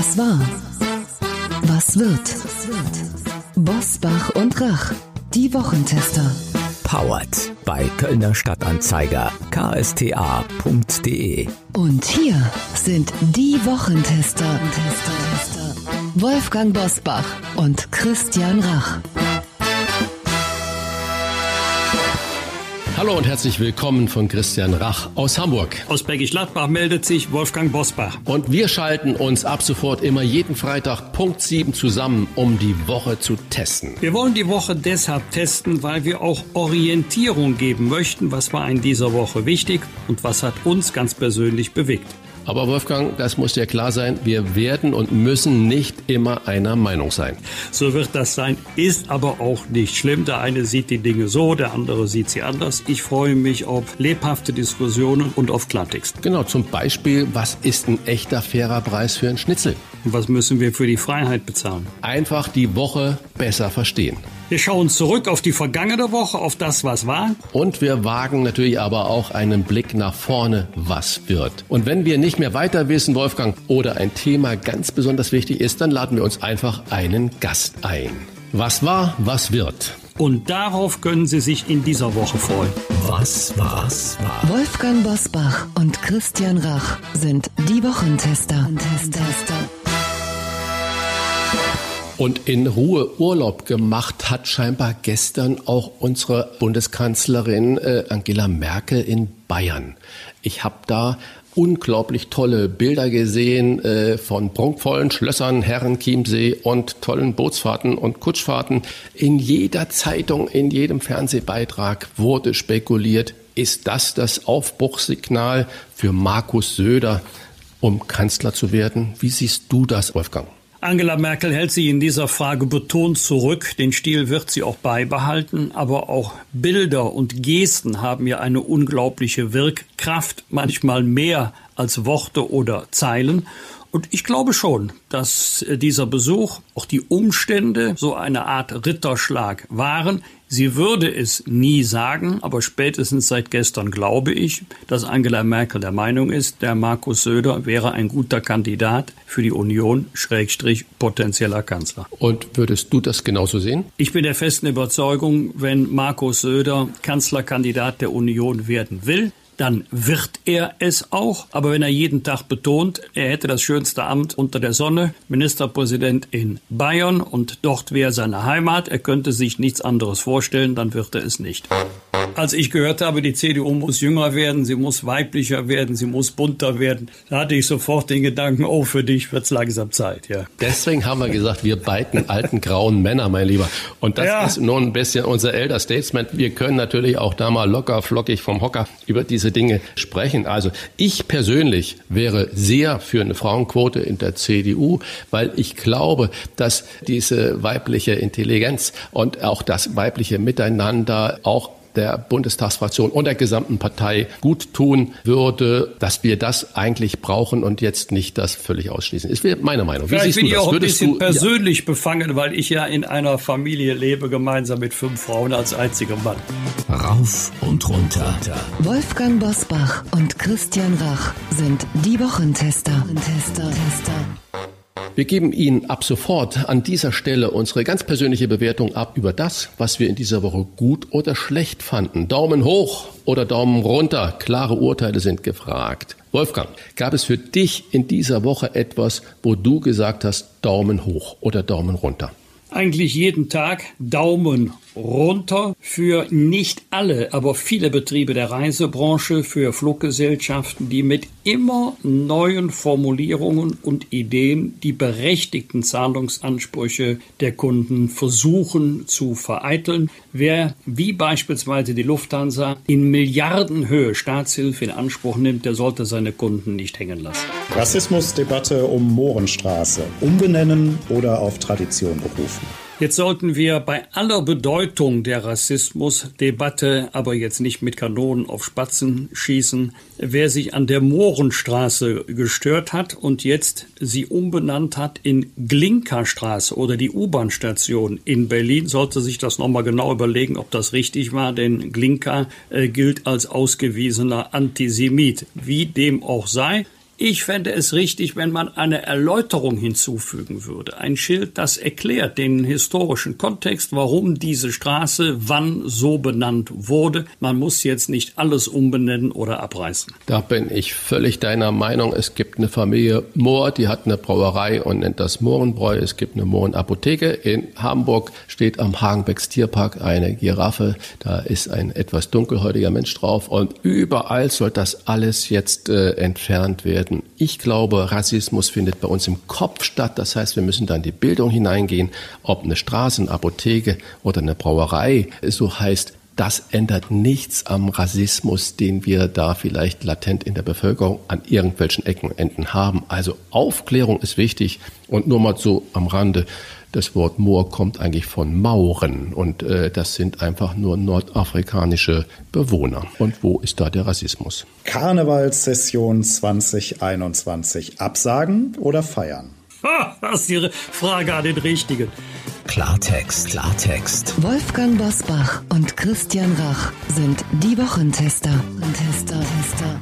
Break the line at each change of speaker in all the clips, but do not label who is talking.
Was war? Was wird? Bosbach und Rach, die Wochentester.
Powered bei Kölner Stadtanzeiger ksta.de.
Und hier sind die Wochentester. Wolfgang Bosbach und Christian Rach.
Hallo und herzlich willkommen von Christian Rach aus Hamburg.
Aus Bergisch Gladbach meldet sich Wolfgang Bosbach.
Und wir schalten uns ab sofort immer jeden Freitag Punkt 7 zusammen, um die Woche zu testen.
Wir wollen die Woche deshalb testen, weil wir auch Orientierung geben möchten. Was war in dieser Woche wichtig und was hat uns ganz persönlich bewegt?
Aber Wolfgang, das muss dir klar sein, wir werden und müssen nicht immer einer Meinung sein.
So wird das sein, ist aber auch nicht schlimm. Der eine sieht die Dinge so, der andere sieht sie anders. Ich freue mich auf lebhafte Diskussionen und auf Klartext.
Genau, zum Beispiel, was ist ein echter fairer Preis für ein Schnitzel?
Und was müssen wir für die Freiheit bezahlen?
Einfach die Woche besser verstehen.
Wir schauen zurück auf die vergangene Woche, auf das, was war.
Und wir wagen natürlich aber auch einen Blick nach vorne, was wird. Und wenn wir nicht mehr weiter wissen, Wolfgang, oder ein Thema ganz besonders wichtig ist, dann laden wir uns einfach einen Gast ein. Was war, was wird?
Und darauf können Sie sich in dieser Woche freuen.
Was war? Was war?
Wolfgang Bosbach und Christian Rach sind die Wochentester.
Und in Ruhe Urlaub gemacht hat scheinbar gestern auch unsere Bundeskanzlerin äh, Angela Merkel in Bayern. Ich habe da unglaublich tolle Bilder gesehen äh, von prunkvollen Schlössern, Herrenchiemsee und tollen Bootsfahrten und Kutschfahrten. In jeder Zeitung, in jedem Fernsehbeitrag wurde spekuliert, ist das das Aufbruchssignal für Markus Söder, um Kanzler zu werden? Wie siehst du das, Wolfgang?
Angela Merkel hält sich in dieser Frage betont zurück. Den Stil wird sie auch beibehalten. Aber auch Bilder und Gesten haben ja eine unglaubliche Wirkkraft, manchmal mehr als Worte oder Zeilen. Und ich glaube schon, dass dieser Besuch, auch die Umstände so eine Art Ritterschlag waren. Sie würde es nie sagen, aber spätestens seit gestern glaube ich, dass Angela Merkel der Meinung ist, der Markus Söder wäre ein guter Kandidat für die Union, Schrägstrich potenzieller Kanzler.
Und würdest du das genauso sehen?
Ich bin der festen Überzeugung, wenn Markus Söder Kanzlerkandidat der Union werden will, dann wird er es auch. Aber wenn er jeden Tag betont, er hätte das schönste Amt unter der Sonne, Ministerpräsident in Bayern und dort wäre seine Heimat, er könnte sich nichts anderes vorstellen, dann wird er es nicht. Als ich gehört habe, die CDU muss jünger werden, sie muss weiblicher werden, sie muss bunter werden, da hatte ich sofort den Gedanken, oh, für dich wird's langsam Zeit, ja.
Deswegen haben wir gesagt, wir beiden alten grauen Männer, mein Lieber. Und das ja. ist nun ein bisschen unser Elder Statesman. Wir können natürlich auch da mal locker flockig vom Hocker über diese Dinge sprechen. Also ich persönlich wäre sehr für eine Frauenquote in der CDU, weil ich glaube, dass diese weibliche Intelligenz und auch das weibliche Miteinander auch der Bundestagsfraktion und der gesamten Partei gut tun würde, dass wir das eigentlich brauchen und jetzt nicht das völlig ausschließen. Ist meine Meinung.
Wie Vielleicht bin ich auch ein bisschen du, persönlich ja. befangen, weil ich ja in einer Familie lebe, gemeinsam mit fünf Frauen als einziger Mann.
Rauf und runter.
Wolfgang Bosbach und Christian Rach sind die Wochentester. Tester. Tester.
Wir geben Ihnen ab sofort an dieser Stelle unsere ganz persönliche Bewertung ab über das, was wir in dieser Woche gut oder schlecht fanden. Daumen hoch oder Daumen runter. Klare Urteile sind gefragt. Wolfgang, gab es für dich in dieser Woche etwas, wo du gesagt hast, Daumen hoch oder Daumen runter?
Eigentlich jeden Tag Daumen runter für nicht alle, aber viele Betriebe der Reisebranche, für Fluggesellschaften, die mit immer neuen Formulierungen und Ideen die berechtigten Zahlungsansprüche der Kunden versuchen zu vereiteln. Wer wie beispielsweise die Lufthansa in Milliardenhöhe Staatshilfe in Anspruch nimmt, der sollte seine Kunden nicht hängen lassen.
Rassismusdebatte um Mohrenstraße. Umbenennen oder auf Tradition berufen.
Jetzt sollten wir bei aller Bedeutung der Rassismusdebatte aber jetzt nicht mit Kanonen auf Spatzen schießen. Wer sich an der Mohrenstraße gestört hat und jetzt sie umbenannt hat in Glinkerstraße oder die U-Bahn-Station in Berlin, sollte sich das nochmal genau überlegen, ob das richtig war, denn Glinka äh, gilt als ausgewiesener Antisemit. Wie dem auch sei, Ich fände es richtig, wenn man eine Erläuterung hinzufügen würde. Ein Schild, das erklärt den historischen Kontext, warum diese Straße wann so benannt wurde. Man muss jetzt nicht alles umbenennen oder abreißen.
Da bin ich völlig deiner Meinung. Es gibt eine Familie Mohr, die hat eine Brauerei und nennt das Mohrenbräu. Es gibt eine Mohrenapotheke. In Hamburg steht am Hagenbecks Tierpark eine Giraffe. Da ist ein etwas dunkelhäutiger Mensch drauf und überall soll das alles jetzt äh, entfernt werden. Ich glaube, Rassismus findet bei uns im Kopf statt. Das heißt, wir müssen dann die Bildung hineingehen, ob eine Straße, eine Apotheke oder eine Brauerei so heißt. Das ändert nichts am Rassismus, den wir da vielleicht latent in der Bevölkerung an irgendwelchen Ecken und Enden haben. Also Aufklärung ist wichtig. Und nur mal so am Rande. Das Wort Moor kommt eigentlich von Mauren und äh, das sind einfach nur nordafrikanische Bewohner. Und wo ist da der Rassismus?
Karnevalssession 2021 absagen oder feiern?
Ha, das ist Ihre Frage an den Richtigen.
Klartext, Klartext.
Wolfgang Bosbach und Christian Rach sind die Wochentester. Tester, Tester.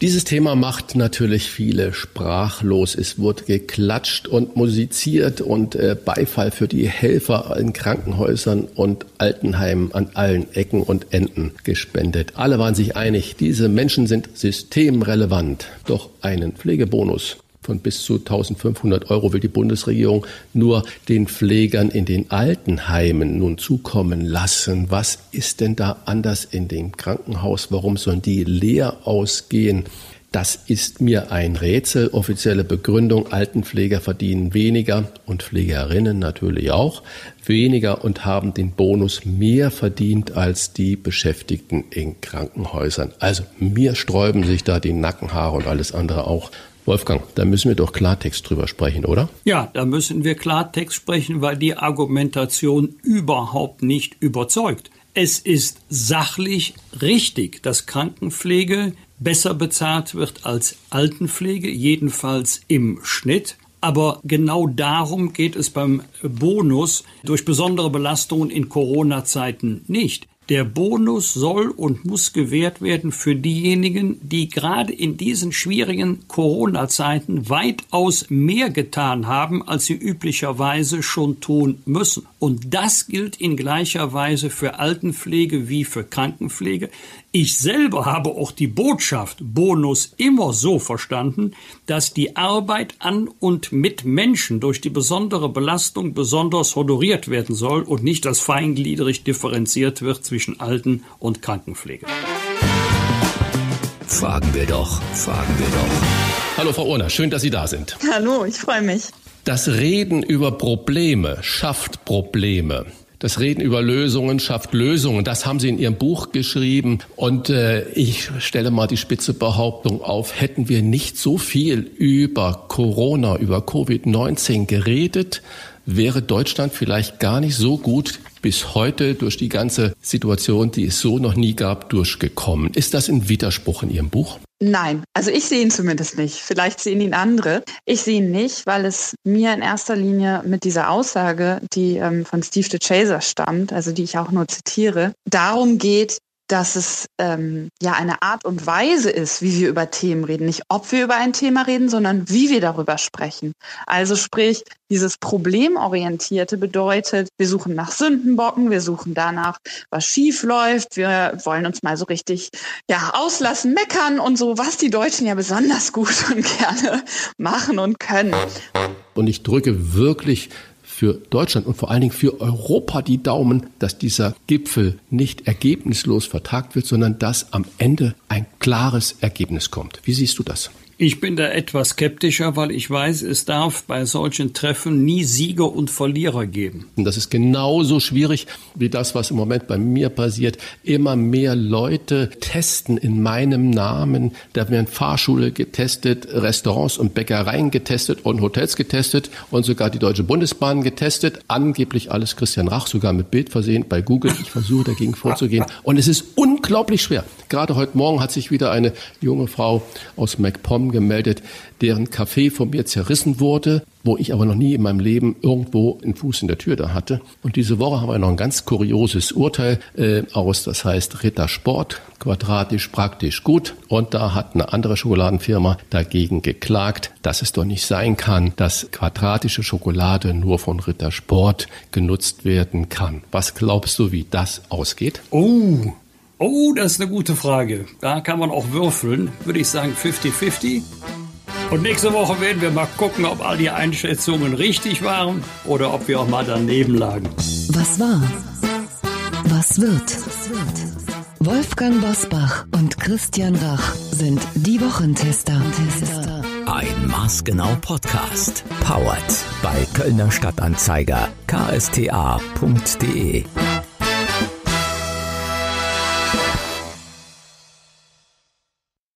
Dieses Thema macht natürlich viele sprachlos. Es wurde geklatscht und musiziert und äh, Beifall für die Helfer in Krankenhäusern und Altenheimen an allen Ecken und Enden gespendet. Alle waren sich einig, diese Menschen sind systemrelevant. Doch einen Pflegebonus von bis zu 1500 Euro will die Bundesregierung nur den Pflegern in den Altenheimen nun zukommen lassen. Was ist denn da anders in dem Krankenhaus? Warum sollen die leer ausgehen? Das ist mir ein Rätsel. Offizielle Begründung, Altenpfleger verdienen weniger und Pflegerinnen natürlich auch weniger und haben den Bonus mehr verdient als die Beschäftigten in Krankenhäusern. Also mir sträuben sich da die Nackenhaare und alles andere auch. Wolfgang, da müssen wir doch Klartext drüber sprechen, oder?
Ja, da müssen wir Klartext sprechen, weil die Argumentation überhaupt nicht überzeugt. Es ist sachlich richtig, dass Krankenpflege besser bezahlt wird als Altenpflege, jedenfalls im Schnitt. Aber genau darum geht es beim Bonus durch besondere Belastungen in Corona-Zeiten nicht. Der Bonus soll und muss gewährt werden für diejenigen, die gerade in diesen schwierigen Corona-Zeiten weitaus mehr getan haben, als sie üblicherweise schon tun müssen. Und das gilt in gleicher Weise für Altenpflege wie für Krankenpflege. Ich selber habe auch die Botschaft Bonus immer so verstanden, dass die Arbeit an und mit Menschen durch die besondere Belastung besonders honoriert werden soll und nicht, dass feingliedrig differenziert wird zwischen Alten- und Krankenpflege.
Fragen wir doch, fragen wir doch.
Hallo Frau Urner, schön, dass Sie da sind.
Hallo, ich freue mich.
Das Reden über Probleme schafft Probleme. Das Reden über Lösungen schafft Lösungen. Das haben Sie in Ihrem Buch geschrieben. Und äh, ich stelle mal die spitze Behauptung auf, hätten wir nicht so viel über Corona, über Covid-19 geredet, wäre Deutschland vielleicht gar nicht so gut bis heute durch die ganze Situation, die es so noch nie gab, durchgekommen. Ist das ein Widerspruch in Ihrem Buch?
Nein, also ich sehe ihn zumindest nicht. Vielleicht sehen ihn andere. Ich sehe ihn nicht, weil es mir in erster Linie mit dieser Aussage, die ähm, von Steve de Chaser stammt, also die ich auch nur zitiere, darum geht, dass es ähm, ja eine Art und Weise ist, wie wir über Themen reden. Nicht ob wir über ein Thema reden, sondern wie wir darüber sprechen. Also sprich, dieses Problemorientierte bedeutet, wir suchen nach Sündenbocken, wir suchen danach, was schief läuft, wir wollen uns mal so richtig ja auslassen, meckern und so, was die Deutschen ja besonders gut und gerne machen und können.
Und ich drücke wirklich für Deutschland und vor allen Dingen für Europa die Daumen, dass dieser Gipfel nicht ergebnislos vertagt wird, sondern dass am Ende ein klares Ergebnis kommt. Wie siehst du das?
Ich bin da etwas skeptischer, weil ich weiß, es darf bei solchen Treffen nie Sieger und Verlierer geben.
Und das ist genauso schwierig wie das, was im Moment bei mir passiert. Immer mehr Leute testen in meinem Namen. Da werden Fahrschule getestet, Restaurants und Bäckereien getestet und Hotels getestet und sogar die Deutsche Bundesbahn getestet. Angeblich alles Christian Rach, sogar mit Bild versehen bei Google. Ich versuche dagegen vorzugehen. Und es ist unglaublich schwer. Gerade heute Morgen hat sich wieder eine junge Frau aus MacPom Gemeldet, deren Kaffee von mir zerrissen wurde, wo ich aber noch nie in meinem Leben irgendwo einen Fuß in der Tür da hatte. Und diese Woche haben wir noch ein ganz kurioses Urteil äh, aus, das heißt Ritter Sport, quadratisch praktisch gut. Und da hat eine andere Schokoladenfirma dagegen geklagt, dass es doch nicht sein kann, dass quadratische Schokolade nur von Ritter Sport genutzt werden kann. Was glaubst du, wie das ausgeht?
Oh, oh, das ist eine gute Frage. Da kann man auch würfeln. Würde ich sagen 50-50. Und nächste Woche werden wir mal gucken, ob all die Einschätzungen richtig waren oder ob wir auch mal daneben lagen.
Was war? Was wird? Wolfgang Bosbach und Christian Rach sind die Wochentester.
Ein maßgenau Podcast. Powered bei Kölner Stadtanzeiger ksta.de.